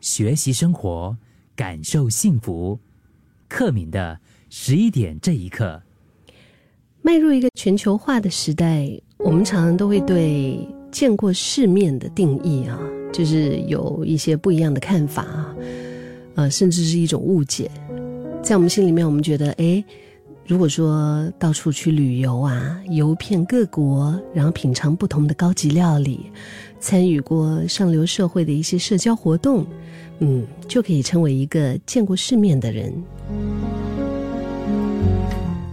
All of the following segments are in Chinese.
学习生活，感受幸福。克敏的十一点这一刻，迈入一个全球化的时代，我们常常都会对见过世面的定义啊，就是有一些不一样的看法啊，呃，甚至是一种误解。在我们心里面，我们觉得，哎，如果说到处去旅游啊，游遍各国，然后品尝不同的高级料理，参与过上流社会的一些社交活动。嗯，就可以称为一个见过世面的人。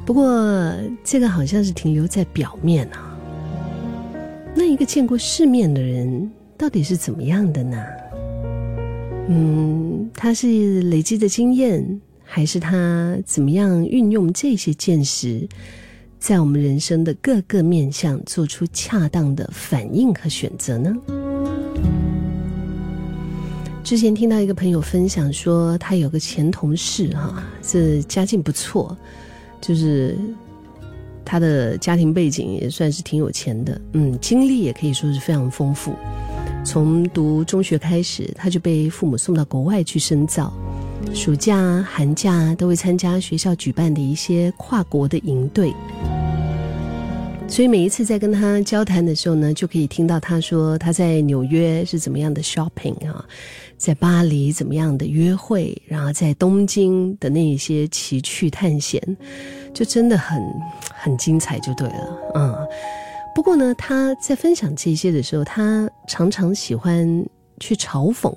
不过，这个好像是停留在表面啊。那一个见过世面的人到底是怎么样的呢？嗯，他是累积的经验，还是他怎么样运用这些见识，在我们人生的各个面向做出恰当的反应和选择呢？之前听到一个朋友分享说，他有个前同事哈，是家境不错，就是他的家庭背景也算是挺有钱的，嗯，经历也可以说是非常丰富。从读中学开始，他就被父母送到国外去深造，暑假、寒假都会参加学校举办的一些跨国的营队。所以每一次在跟他交谈的时候呢，就可以听到他说他在纽约是怎么样的 shopping 啊，在巴黎怎么样的约会，然后在东京的那一些奇趣探险，就真的很很精彩，就对了，嗯。不过呢，他在分享这些的时候，他常常喜欢去嘲讽，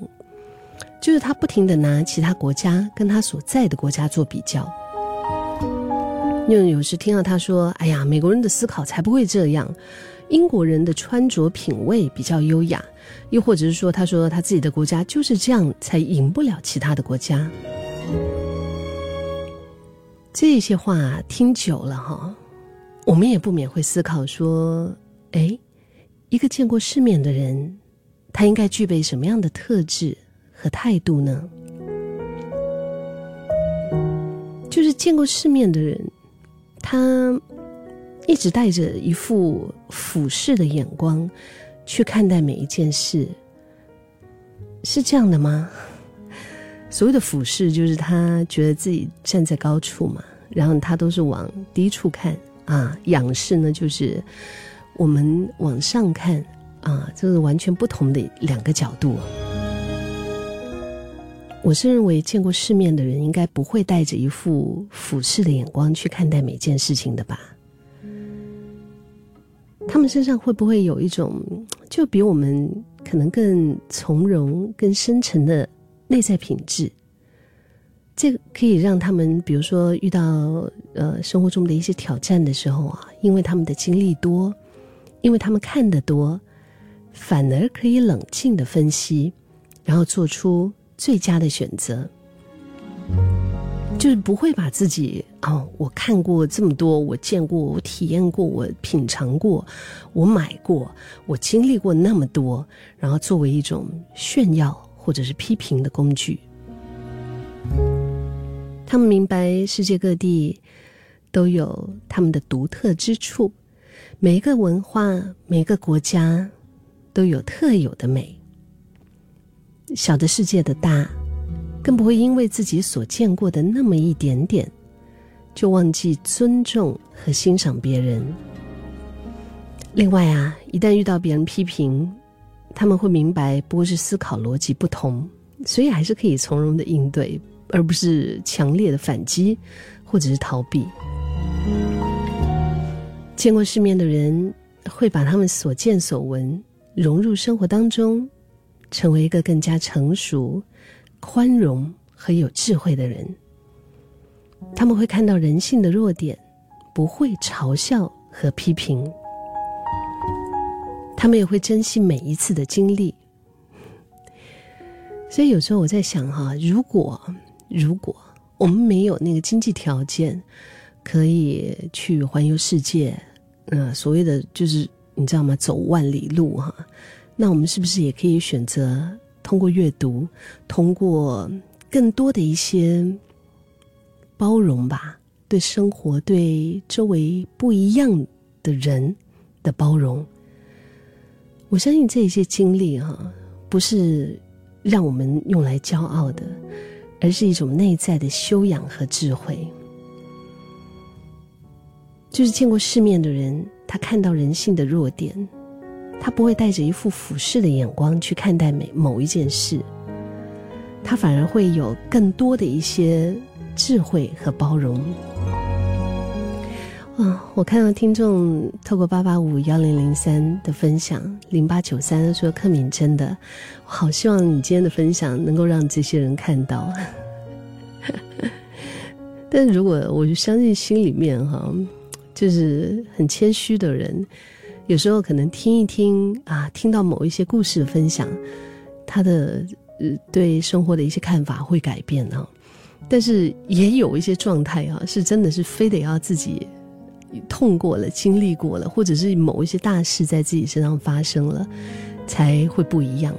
就是他不停的拿其他国家跟他所在的国家做比较。因为有时听到他说：“哎呀，美国人的思考才不会这样，英国人的穿着品味比较优雅。”又或者是说，他说他自己的国家就是这样，才赢不了其他的国家。这些话听久了哈，我们也不免会思考说：“哎，一个见过世面的人，他应该具备什么样的特质和态度呢？”就是见过世面的人。他一直带着一副俯视的眼光去看待每一件事，是这样的吗？所谓的俯视，就是他觉得自己站在高处嘛，然后他都是往低处看啊。仰视呢，就是我们往上看啊，这是完全不同的两个角度。我是认为，见过世面的人应该不会带着一副俯视的眼光去看待每件事情的吧？他们身上会不会有一种，就比我们可能更从容、更深沉的内在品质？这个可以让他们，比如说遇到呃生活中的一些挑战的时候啊，因为他们的经历多，因为他们看得多，反而可以冷静的分析，然后做出。最佳的选择，就是不会把自己哦，我看过这么多，我见过，我体验过，我品尝过，我买过，我经历过那么多，然后作为一种炫耀或者是批评的工具。他们明白世界各地都有他们的独特之处，每一个文化，每个国家都有特有的美。小的世界的大，更不会因为自己所见过的那么一点点，就忘记尊重和欣赏别人。另外啊，一旦遇到别人批评，他们会明白，不过是思考逻辑不同，所以还是可以从容的应对，而不是强烈的反击或者是逃避。见过世面的人，会把他们所见所闻融入生活当中。成为一个更加成熟、宽容和有智慧的人，他们会看到人性的弱点，不会嘲笑和批评，他们也会珍惜每一次的经历。所以有时候我在想哈，如果如果我们没有那个经济条件，可以去环游世界，呃，所谓的就是你知道吗？走万里路哈。那我们是不是也可以选择通过阅读，通过更多的一些包容吧，对生活、对周围不一样的人的包容？我相信这一些经历哈，不是让我们用来骄傲的，而是一种内在的修养和智慧。就是见过世面的人，他看到人性的弱点，他不会带着一副俯视的眼光去看待每某一件事，他反而会有更多的一些智慧和包容。啊，我看到听众透过八八五幺零零三的分享，零八九三说：“克敏真的，我好希望你今天的分享能够让这些人看到。”但如果我就相信心里面哈，就是很谦虚的人，有时候可能听一听啊，听到某一些故事的分享，他的呃对生活的一些看法会改变啊。但是也有一些状态啊，是真的是非得要自己。痛过了，经历过了，或者是某一些大事在自己身上发生了，才会不一样。